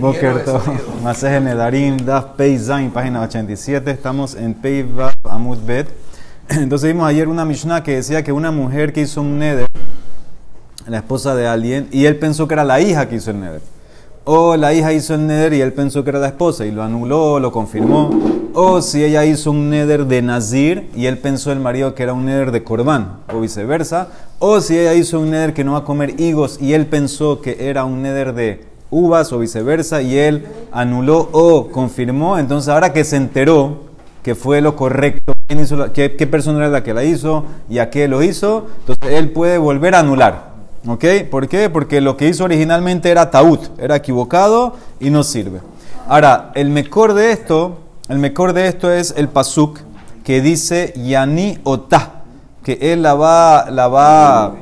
Boker Tov, Maseje Nedarim, Daf Pei Zain, página 87. Estamos en Pei Vav Amud Bet. Entonces vimos ayer una Mishnah que decía que una mujer que hizo un neder, la esposa de alguien, y él pensó que era la hija que hizo el neder. O la hija hizo el neder y él pensó que era la esposa y lo anuló, lo confirmó. O si ella hizo un neder de Nazir y él pensó el marido que era un neder de Corbán, o viceversa. O si ella hizo un neder que no va a comer higos y él pensó que era un neder de uvas o viceversa y él anuló o confirmó. Entonces ahora que se enteró que fue lo correcto, qué, persona era la que la hizo y a qué lo hizo, entonces él puede volver a anular. ¿Ok? ¿Por qué? Porque lo que hizo originalmente era taut, era equivocado y no sirve. Ahora, el mejor de esto, el mejor de esto es el pasuk que dice Yani Otah, que él la va, la va a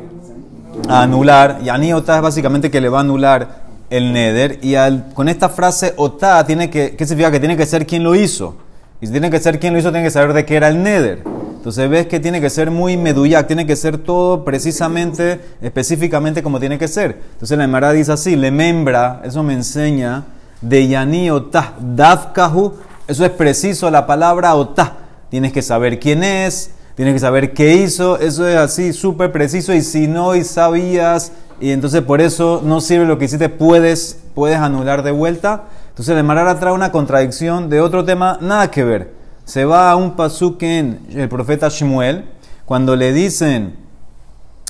anular. Yani Otah es básicamente que le va a anular el neder. Y al- con esta frase Otah, tiene que, ¿qué significa? Que tiene que ser quien lo hizo. Y si tiene que ser quien lo hizo, tiene que saber de qué era el neder. Entonces ves que tiene que ser muy meduyak, tiene que ser todo precisamente, específicamente como tiene que ser. Entonces la Emara dice así, le membra, eso me enseña, de yani otah, dafkahu, eso es preciso, la palabra otah. Tienes que saber quién es, tienes que saber qué hizo, eso es así, súper preciso, y si no, y sabías, y entonces por eso no sirve lo que hiciste, puedes, puedes anular de vuelta. Entonces la Emara trae una contradicción de otro tema, nada que ver se va a un pasuk en el profeta Shmuel, cuando le dicen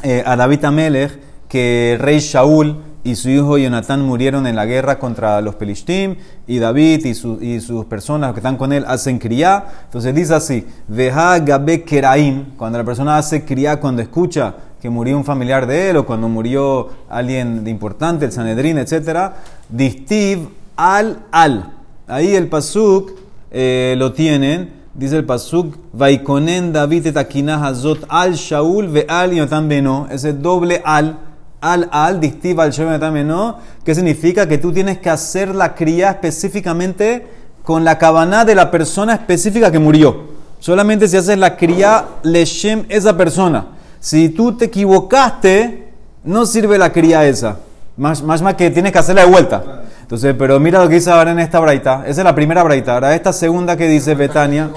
eh, a David Amelech que el rey Shaul y su hijo Jonatán murieron en la guerra contra los Pelishtim, y David y, su- y sus personas que están con él hacen criá. Entonces dice así, Veja Gabe Keraim, cuando la persona hace criá, cuando escucha que murió un familiar de él o cuando murió alguien importante, el Sanedrín, etc. Distiv al al. Ahí el pasuk eh, lo tienen, dice el pasuk, Vaikonen David etakinah hazot al Shaul ve al Yotam beno, ese doble al, al al, distiv al Shaul Yotam beno, que significa que tú tienes que hacer la cría específicamente con la cabana de la persona específica que murió. Solamente si haces la cría leshem esa persona. Si tú te equivocaste, no sirve la cría esa. Más, más, que tienes que hacerla de vuelta. Entonces, pero mira lo que dice ahora en esta braita. Esa es la primera braita. Ahora esta segunda que dice Betania.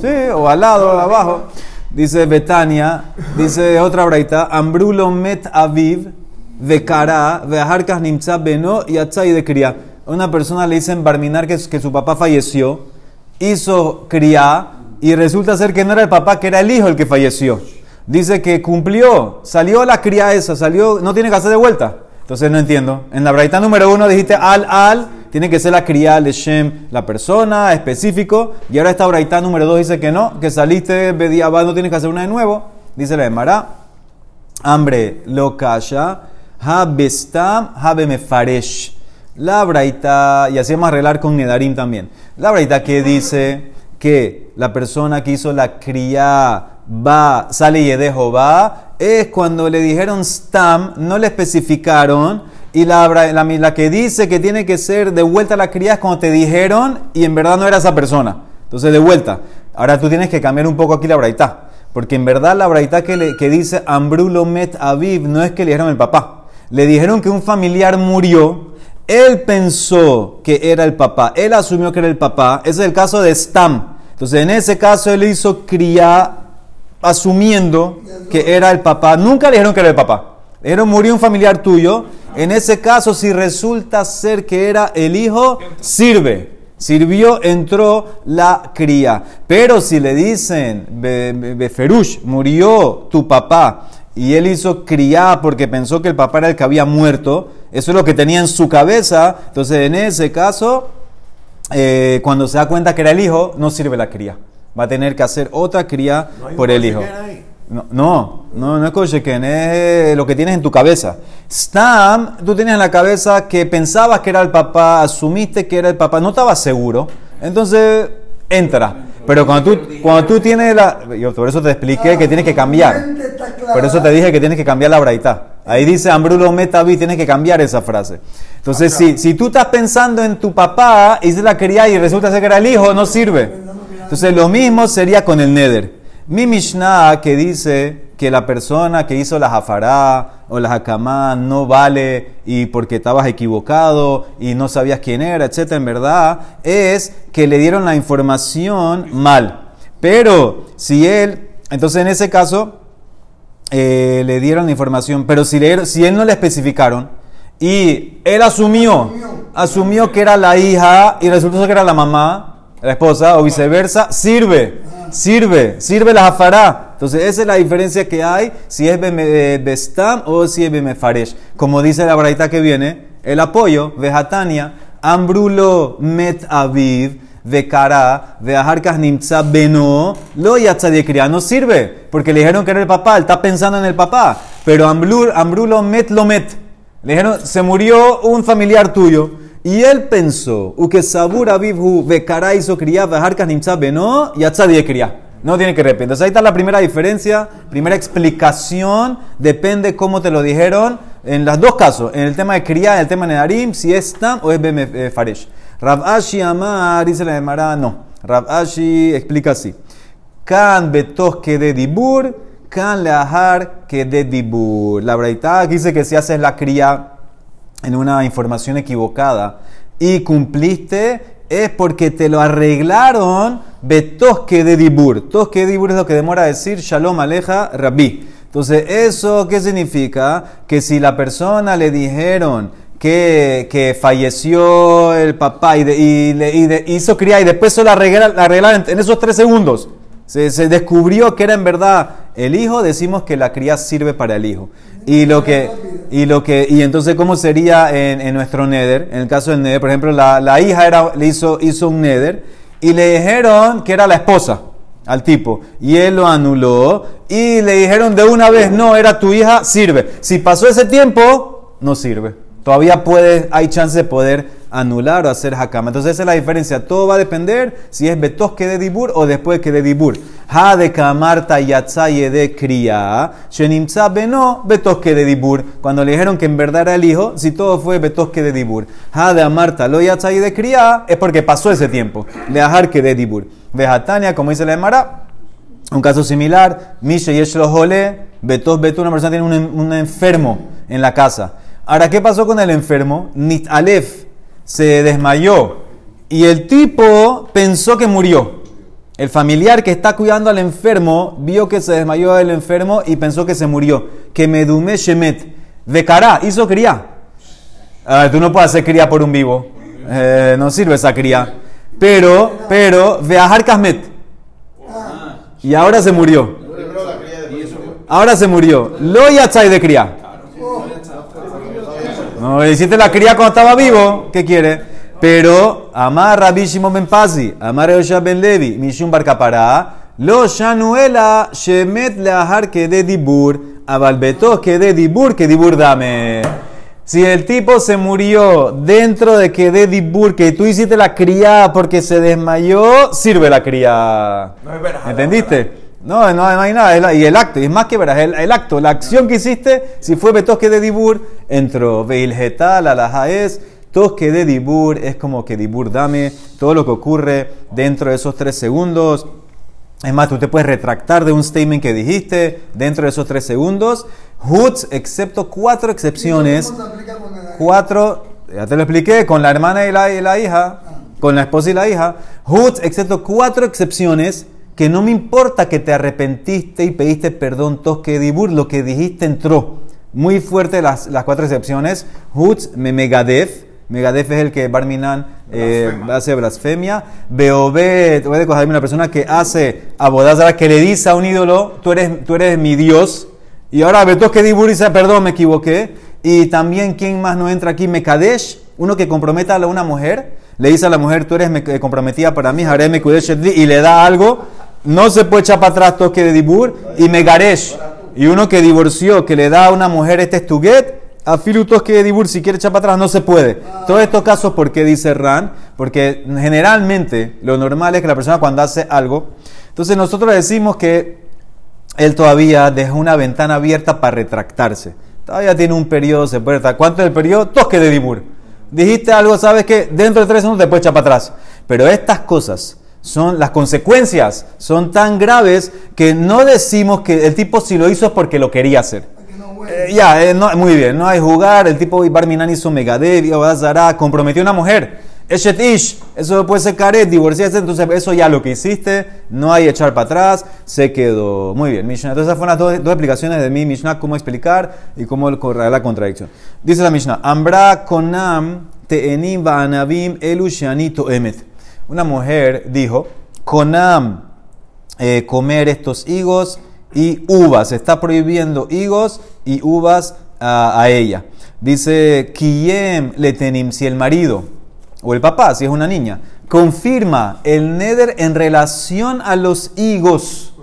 Sí, o al lado, o abajo. Dice Betania, dice otra braita. Ambrulo met aviv, vekara, veharkas nimtza beno y atzai de cría. Una persona le dicen Barminar que, que su papá falleció, hizo cría y resulta ser que no era el papá, que era el hijo el que falleció. Dice que cumplió, salió la cría esa, salió, no tiene que hacer de vuelta. Entonces no entiendo. En la braita número uno dijiste al, al, tiene que ser la cría de Shem, la persona, específico. Y ahora esta braita número dos dice que no, que saliste bediabá, no tienes que hacer una de nuevo. Dice la Emara, hambre lo calla, habestam, habemefaresh. La braita, y así vamos arreglar con Nedarim también. La braita que dice que la persona que hizo la cría va, sale y dejo va, es cuando le dijeron stam, no le especificaron, y la, la, la que dice que tiene que ser de vuelta a la cría es cuando te dijeron y en verdad no era esa persona. Entonces, de vuelta. Ahora tú tienes que cambiar un poco aquí la braita. Porque en verdad la braita que, que dice Ambrulo met aviv no es que le dijeron el papá. Le dijeron que un familiar murió. Él pensó que era el papá. Él asumió que era el papá. Ese es el caso de Stam. Entonces, en ese caso, él hizo cría asumiendo que era el papá. Nunca dijeron que era el papá. Murió un familiar tuyo. En ese caso, si resulta ser que era el hijo, sirve. Sirvió, entró la cría. Pero si le dicen, Be- Be- Beferush, murió tu papá y él hizo cría porque pensó que el papá era el que había muerto, eso es lo que tenía en su cabeza. Entonces, en ese caso, eh, cuando se da cuenta que era el hijo, no sirve la cría. Va a tener que hacer otra cría por el hijo. No, no, no, no es Kosheken, es lo que tienes en tu cabeza. Stam, tú tienes en la cabeza que pensabas que era el papá, asumiste que era el papá, no estabas seguro. Entonces, entra. Pero cuando tú, cuando tú tienes la. Yo por eso te expliqué que tienes que cambiar. Por eso te dije que tienes que cambiar la braita. Ahí dice Ambrulo Metavi, tienes que cambiar esa frase. Entonces, si, si tú estás pensando en tu papá y se la quería y resulta ser que era el hijo, no sirve. Entonces, lo mismo sería con el Neder. Mi Mishnah que dice que la persona que hizo la jafará o la jacamá no vale y porque estabas equivocado y no sabías quién era, etc. En verdad es que le dieron la información mal. Pero si él, entonces en ese caso, eh, le dieron la información, pero si él no le especificaron y él asumió, asumió que era la hija y resultó que era la mamá, la esposa o viceversa, sirve, sirve, sirve la jafará. Entonces esa es la diferencia que hay si es Bestam o si es Bemefaresh. Como dice la braita que viene, el apoyo, Vejatania, Ambrulo Met Aviv, Vekara, Veaharkas Nimtza Beno, lo yatza de cría. No sirve, porque le dijeron que era el papá, él está pensando en el papá. Pero Ambrulo Met lo Met. Le dijeron, se murió un familiar tuyo. Y él pensó, cría. No tiene que repetir. Entonces ahí está la primera diferencia, primera explicación. Depende cómo te lo dijeron. En los dos casos, en el tema de cría, en el tema de Nedarim, si es Tam o es Beme Faresh. Rav Ashi Amar, dice la Gemara, no. Rav Ashi explica así. Kan betos que de dibur, kan leahar que de dibur. La verdad dice que si haces la cría en una información equivocada y cumpliste, es porque te lo arreglaron betosque de dibur. Tosque de dibur es lo que demora decir shalom aleja rabbi. Entonces, ¿eso qué significa? Que si la persona le dijeron que, falleció el papá y, y, hizo cría y después se la arreglaron en esos tres segundos. Se, descubrió que era en verdad el hijo, decimos que la cría sirve para el hijo. Y lo que, y lo que, y entonces, ¿cómo sería en, nuestro neder? En el caso del neder, por ejemplo, la, hija era, le hizo, hizo un neder y le dijeron que era la esposa al tipo y él lo anuló y le dijeron de una vez, no, era tu hija, sirve. Si pasó ese tiempo, no sirve. Todavía puede, hay chance de poder anular o hacer hakama. Entonces esa es la diferencia. Todo va a depender si es betos que de dibur o después que de dibur. Ha de kamarta yatzaye de cría. Shenimtza beno betos que de dibur. Cuando le dijeron que en verdad era el hijo, si todo fue betos que de dibur. Ha de amarta lo yatzaye de cría es porque pasó ese tiempo. Le ajar que de dibur. Vejatania, como dice la Emara, un caso similar. Misha y jole. Betos beto, una persona tiene un, un enfermo en la casa Ahora, ¿qué pasó con el enfermo? Nit Alef se desmayó y el tipo pensó que murió. El familiar que está cuidando al enfermo vio que se desmayó el enfermo y pensó que se murió. Que medume shemet. De cara, hizo cría. ver, tú no puedes hacer cría por un vivo. Eh, no sirve esa cría. Pero, pero, veajar kasmet. Y ahora se murió. Ahora se murió. Lo yachai de cría. No, hiciste la cría cuando estaba vivo, ¿qué quiere? Pero, amar Rabbi Shimon ben Pazi, amar Yosha ben Levi, Mishum bar lo shanuela shemet leahar que de dibur, abalbetos que de dibur, que dibur dame. Si el tipo se murió dentro de que de dibur, que tú hiciste la cría porque se desmayó, sirve la cría. ¿Entendiste? No, no, hay nada. Y el acto, y es más que verás, el, acto, la acción que hiciste, si fue betosque de dibur, entró. Veilgetal, alajaes, tosque de dibur, es como que dibur dame, todo lo que ocurre dentro de esos tres segundos. Es más, tú te puedes retractar de un statement que dijiste dentro de esos tres segundos. Hutz, excepto cuatro excepciones. Cuatro, ya te lo expliqué, con la hermana y la, y la hija, con la esposa y la hija. Hutz, excepto cuatro excepciones que no me importa que te arrepentiste y pediste perdón, tosque dibur, lo que dijiste entró. Muy fuerte las, las cuatro excepciones. Hutz, megadef. Megadef es el que Barminan eh, hace blasfemia. Beobet, voy a una persona que hace abodazara, que le dice a un ídolo, tú eres, tú eres mi Dios. Y ahora Betos que Dibur dice, perdón, me equivoqué. Y también, ¿quién más no entra aquí? Mekadesh, uno que comprometa a una mujer. Le dice a la mujer, tú eres comprometida para mí, y le da algo no se puede echar para atrás toque de dibur y megaresh. Y uno que divorció, que le da a una mujer este estuguet, a toque de dibur, si quiere echar para atrás, no se puede. Todos estos casos, ¿por qué dice Ran? Porque generalmente lo normal es que la persona cuando hace algo, entonces nosotros decimos que él todavía deja una ventana abierta para retractarse. Todavía tiene un periodo, se puede retractar. ¿Cuánto es el periodo? Toque de dibur. Dijiste algo, sabes que dentro de tres segundos te puede echar para atrás. Pero estas cosas son las consecuencias son tan graves que no decimos que el tipo si lo hizo es porque lo quería hacer. Eh, ya, eh, muy bien, no hay jugar. El tipo Barminan hizo Megadev, Zara, comprometió a una mujer. Eshet Ish, eso puede ser caret, divorciarse, entonces eso ya lo que hiciste, no hay echar para atrás, se quedó. Muy bien, Mishnah. Entonces esas fueron las dos, dos explicaciones de mi Mishnah, cómo explicar y cómo correr la contradicción. Dice la Mishnah, Ambra konam te'enim va'anavim elu emet. Una mujer dijo, konam, eh, comer estos higos y uvas. Está prohibiendo higos y uvas a, ella. Dice, Kiyem letenim, si el marido o el papá, si es una niña, confirma el neder en relación a los higos,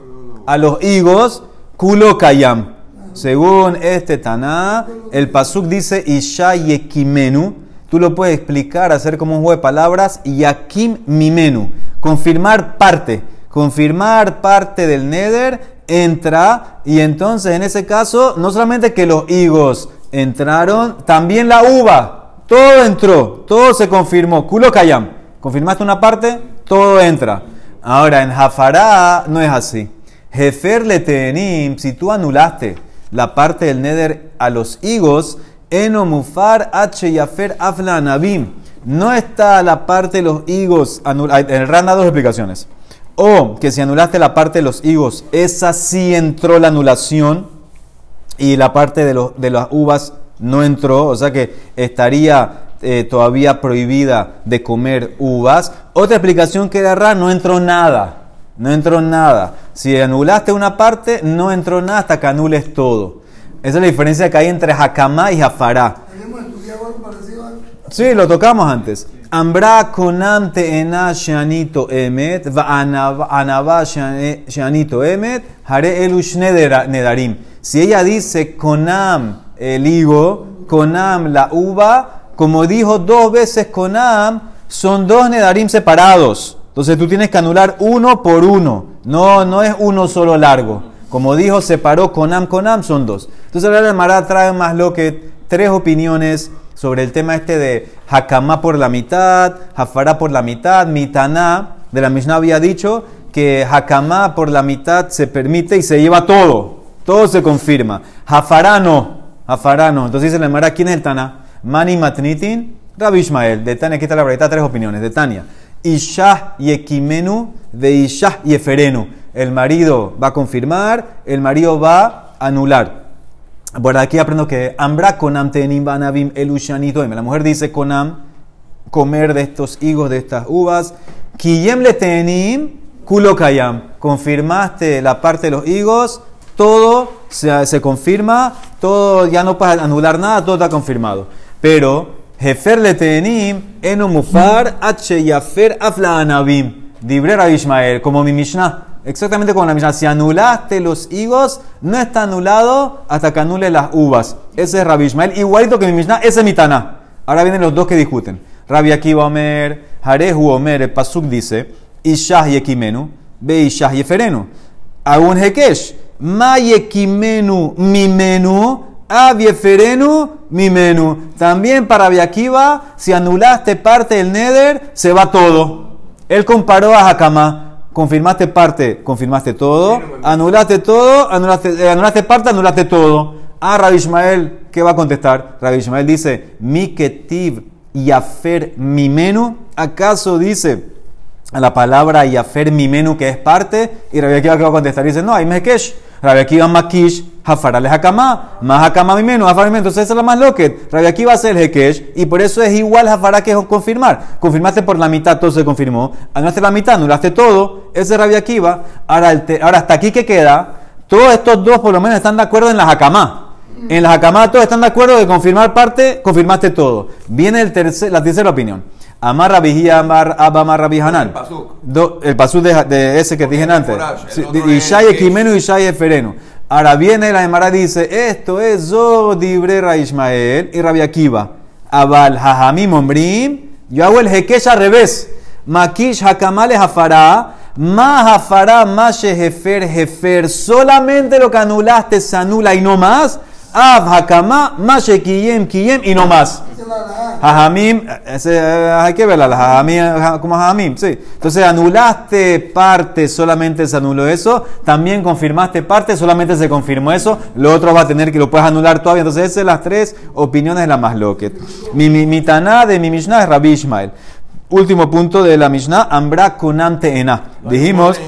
a los higos, kulo kayam. Según este Taná, el pasuk dice Isha yekimenu. Tú lo puedes explicar, hacer como un juego de palabras, yakim mimenu. Confirmar parte. Confirmar parte del neder entra y entonces en ese caso no solamente que los higos entraron, también la uva. Todo entró, todo se confirmó. Kulo kayam. Confirmaste una parte, todo entra. Ahora, en Jafará no es así. Jefer letenim, si tú anulaste la parte del neder a los higos, enomufar h yafer afla No está la parte de los higos el Rana dos explicaciones. O que si anulaste la parte de los higos, esa sí entró la anulación y la parte de, de las uvas no entró, o sea que estaría eh, todavía prohibida de comer uvas. Otra explicación que da no entró nada. No entró nada. Si anulaste una parte, no entró nada hasta que anules todo. Esa es la diferencia que hay entre Hakamá y Jafará. Sí, lo tocamos antes. Ambra konam ena shanito emet, va anava shanito emet, hare elush nedarim. Si ella dice konam el higo, Conam la uva, como dijo dos veces Conam, son dos Nedarim separados. Entonces tú tienes que anular uno por uno. No, no es uno solo largo. Como dijo, separó Conam, Conam, son dos. Entonces ahora el Mará trae más lo que tres opiniones sobre el tema este de Hakamá por la mitad, Hafará por la mitad, Mitaná, de la Mishnah había dicho que Hakamá por la mitad se permite y se lleva todo. Todo se confirma. Hafará no. Afarano. Entonces dice la Mara, ¿quién es el Tana? Mani Matnitin, Rabbi Ishmael. De Tania, aquí está la verdad, tres opiniones. De Tania. Ishah Yekimenu de Ishah Yeferenu. El marido va a confirmar, el marido va a anular. Por aquí aprendo que Ambra Konam Tenim Banavim Elushanito. La mujer dice Konam, comer de estos higos, de estas uvas. Kiyem le tenim kulo kayam. Confirmaste la parte de los higos todo se, confirma, todo ya no puedes anular nada, todo está confirmado. Pero, Jefer letenim, enomufar, h yafer afla anabim. Dibrera Ishmael, como mi Mishnah. Exactamente como la Mishnah. Si anulaste los higos, no está anulado hasta que anule las uvas. Ese es Rabbi Ishmael. Igualito que mi Mishnah, ese es mi. Ahora vienen los dos que discuten. Rabbi Akiva Omer, Harehu Omer, el Pasuk dice, Ishah yekimenu, be Ishah yeferenu. Agun Hekesh. Mayekimenu mi menú, Avieferenu mi menú. También para Viakiva, si anulaste parte del Neder, se va todo. Él comparó a Hakama. Confirmaste parte, confirmaste todo. Anulaste todo, anulaste, eh, anulaste parte, anulaste todo. A ah, Rabbi Ishmael, ¿qué va a contestar? Rabbi Ishmael dice, mi ketiv yafer mi menú. ¿Acaso dice a la palabra yafer mi menú que es parte? Y Rabbi Akiva, ¿qué va a contestar? Dice, no, hay mekesh. Rabbi Akiva Makish, Hafarale Hakama, más Hakama mi menos, Entonces esa es la más loquet. Rabbi Akiva hace el Hekesh y por eso es igual Hafara que confirmar. Confirmaste por la mitad, todo se confirmó. Anulaste la mitad, anulaste todo. Ese es Rabbi Akiva. Ahora, ahora hasta aquí que queda, todos estos dos por lo menos están de acuerdo en la Hakama. En la Hakama todos están de acuerdo de confirmar parte, confirmaste todo. Viene el tercer, la tercera opinión. Amar Rabijía, Amar Abamar Rabihanan. El pasú de, de, ese que dije antes. Ishai Ekimenu, Ishai Eferenu. Ahora viene la Emara dice, esto es Zodibre Ismael y Rabbi Akiva. Abal Hajamim Ombrim. Yo hago el Hekesh al revés. Makish Hakamale Hafara. Ma Hafara, Ma Shehefer Hefer. Solamente lo que anulaste se anula y no más. Av hakama, mashe kiyem, kiyem y no más. Jajamim, eh, hay que verla, la jajamim, ja- como jajamim, sí. Entonces anulaste parte, solamente se anuló eso. También confirmaste parte, solamente se confirmó eso. Lo otro va a tener que lo puedes anular todavía. Entonces esas son las tres opiniones de la Masloket. Mi, mi, mi Taná de mi Mishnah es Rabbi Ishmael. Último punto de la Mishnah, Ambra Konam Teena. Dijimos...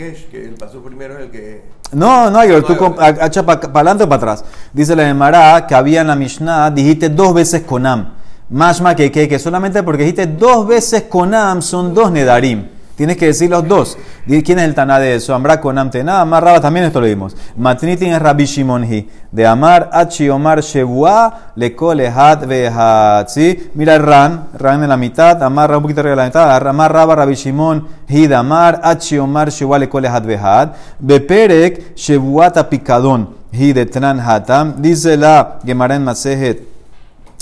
Ejekesh, que el paso primero es el que. No, no hay tú com- a- echa para adelante o para atrás. Dice la Gemara que había en la Mishnah, dijiste dos veces Konam. Mashma que, que, que solamente porque dijiste dos veces Konam son dos Nedarim. Tienes que decir los dos. ¿Quién es el Taná de eso? Ambra Konam Tená, Amar Raba también esto lo vimos. Matnitin es Rabbi Shimon Hi. De Amar Achi Omar Shebua le Kolehat Vehat. ¿Sí? Mira Ran, Ran en la mitad, Amar un poquito de la mitad, Amar Raba Rabbi Shimon Hi de Amar Achi Omar Shebua le Kolehat Vehat. Beperek Shebuata Picadón Hi de Tran Hatam. Dice la Gemara en Masejet.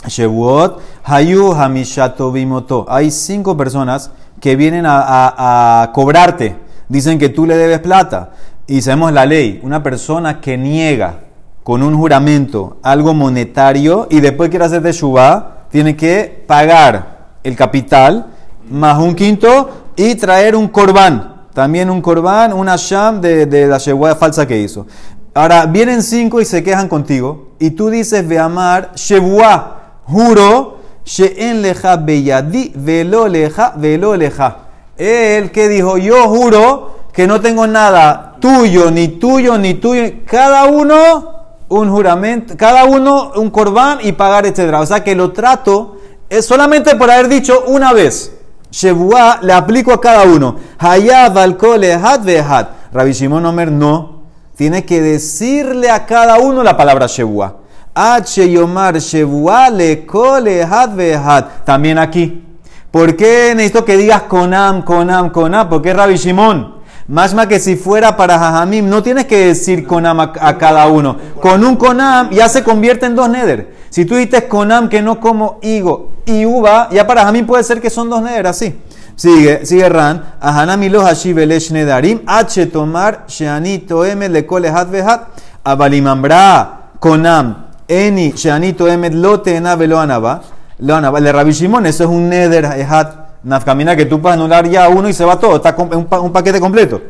Shevuot, Hayu Hamishato Bimoto. Hay cinco personas que vienen a, a- a cobrarte. Dicen que tú le debes plata. Y sabemos la ley. Una persona que niega con un juramento algo monetario y después quiere hacer Shubá, tiene que pagar el capital más un quinto y traer un corbán. También un corbán, una sham de, de la shebuá falsa que hizo. Ahora, vienen cinco y se quejan contigo. Y tú dices, ve amar, shebuá, juro, she'en leja velo leja, velo leja. Él que dijo, yo juro que no tengo nada tuyo, ni tuyo, ni tuyo. Cada uno un juramento, cada uno un corbán y pagar, etc. O sea que lo trato es solamente por haber dicho una vez. Shebuá le aplico a cada uno. Hayab alcohol had vehat. Rabbi Shimon Omer no. Tiene que decirle a cada uno la palabra Shebuá. H yomar Shebuá le kole had. También aquí. ¿Por qué necesito que digas conam, conam, conam? Porque es Rabbi Shimon. Más más que si fuera para Jajamim, no tienes que decir conam a, a cada uno. Con un conam ya se convierte en dos neder. Si tú dices conam que no como higo y uva, ya para Jajamim puede ser que son dos neder, así. Sigue, sigue Ran. Ahanami lo hashiv elesh nedarim. H tomar sheani toemet le kole hat vehat. Abalimambra conam. Eni sheani toemet lo teena velo anaba. Lo anaba. Le Rabbi Shimon, eso es un neder hat. Nafkamina que tú puedes anular ya uno y se va todo, está un, pa- un paquete completo.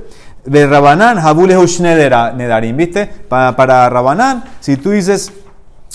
De Rabanán, Habul es Nedarim, ¿viste? Pa- para Rabanán, si tú dices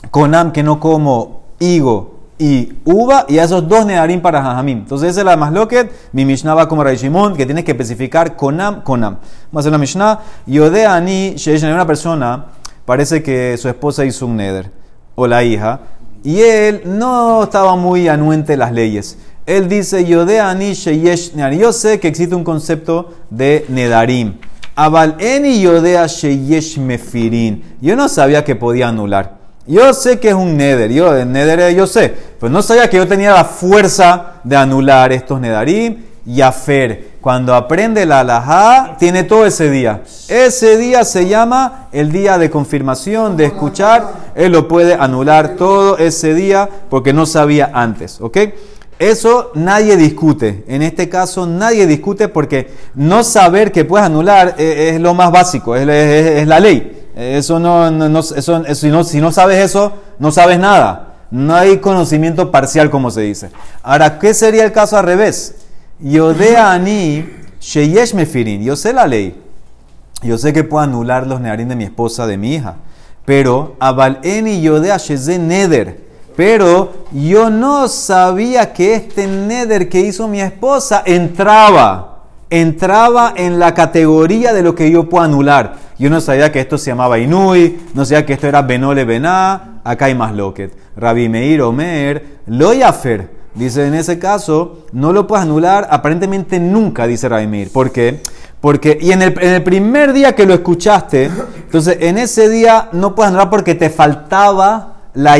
Conam que no como higo y uva, y esos dos Nedarim para Jajamim. Entonces esa es la más loquet, mi Mishnah va como Ray Shimon, que tienes que especificar Conam, Conam. Vamos a hacer la Mishnah, Yode Ani, Sheish, una persona, parece que su esposa hizo un neder, o la hija, y él no estaba muy anuente las leyes. Él dice. Yo sé que existe un concepto de nedarim. Abal eni yodea sheyesh mefirin. Yo no sabía que podía anular. Yo sé que es un neder. Yo, el neder yo sé. Pero no sabía que yo tenía la fuerza de anular estos nedarim. Yafer. Cuando aprende la alajá, tiene todo ese día. Ese día se llama el día de confirmación, de escuchar. Él lo puede anular todo ese día porque no sabía antes. ¿Ok? Eso nadie discute. En este caso nadie discute porque no saber que puedes anular eh, es, lo más básico, es, la ley. Eso no, eso- eso- no, si no sabes eso, no sabes nada. No hay conocimiento parcial, como se dice. Ahora, ¿qué sería el caso al revés? Yodea ani sheyesh mefirin. Yo sé la ley. Yo sé que puedo anular los nearim de mi esposa, de mi hija. Pero, abal eni yodea sheze neder. Pero yo no sabía que este neder que hizo mi esposa entraba, entraba en la categoría de lo que yo puedo anular. Yo no sabía que esto se llamaba Inui, no sabía que esto era Benole Bená, acá hay más loquet. Rabbi Meir Omer, lo yafer. Dice, en ese caso, no lo puedes anular aparentemente nunca, dice Rabbi Meir. ¿Por qué? Porque, y en el, en el primer día que lo escuchaste, entonces en ese día no puedes anular porque te faltaba la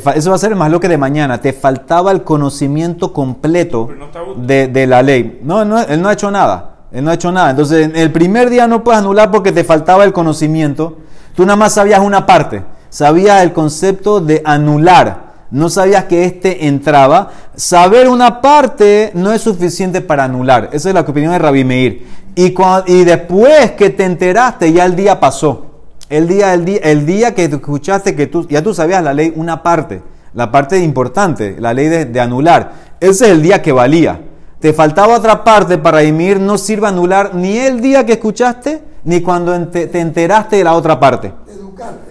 fa- eso va a ser más lo que de mañana. Te faltaba el conocimiento completo no de, de la ley. No, no, él no ha hecho nada. Él no ha hecho nada. Entonces, en el primer día no puedes anular porque te faltaba el conocimiento. Tú nada más sabías una parte. Sabías el concepto de anular. No sabías que este entraba. Saber una parte no es suficiente para anular. Esa es la opinión de Rabbi Meir. Y, cua- y después que te enteraste, ya el día pasó. El día, el día, el día que escuchaste que tú, ya tú sabías la ley, una parte, la parte importante, la ley de, anular. Ese es el día que valía. Te faltaba otra parte para Imir, no sirve anular ni el día que escuchaste, ni cuando te enteraste de la otra parte. Educarte.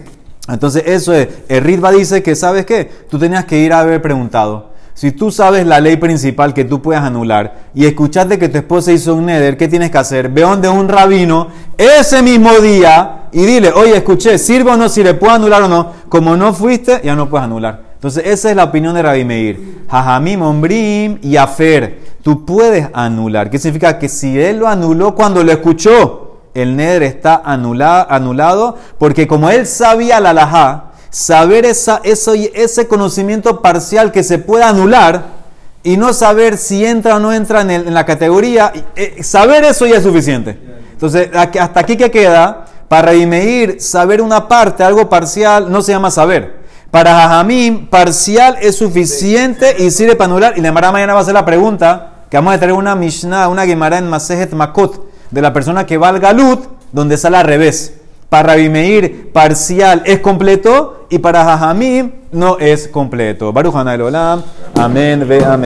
Entonces, eso es. El Ritva dice que, ¿sabes qué? Tú tenías que ir a haber preguntado. Si tú sabes la ley principal que tú puedes anular y escuchaste que tu esposa hizo un neder, ¿qué tienes que hacer? Ve donde un rabino ese mismo día y dile, oye, escuché, ¿sirve o no sirve? ¿Puedo anular o no? Como no fuiste, ya no puedes anular. Entonces, esa es la opinión de Rabbi Meir. Jajamim, Ombrim y Afer. Tú puedes anular. ¿Qué significa? Que si él lo anuló cuando lo escuchó, el neder está anula- anulado porque como él sabía la alajá, saber esa, eso, ese conocimiento parcial que se puede anular y no saber si entra o no entra en, la categoría, eh, saber eso ya es suficiente. Entonces, hasta aquí que queda, para Imeir, saber una parte, algo parcial, no se llama saber. Para Jajamim, parcial es suficiente y sirve para anular. Y la mañana va a hacer la pregunta, que vamos a tener una Mishnah, una Gemara en Masejet Makot, de la persona que va al Galut, donde sale al revés. Para Rabbi Meir, parcial es completo y para Jajamim no es completo. Baruch Olam. Amén, ve amén.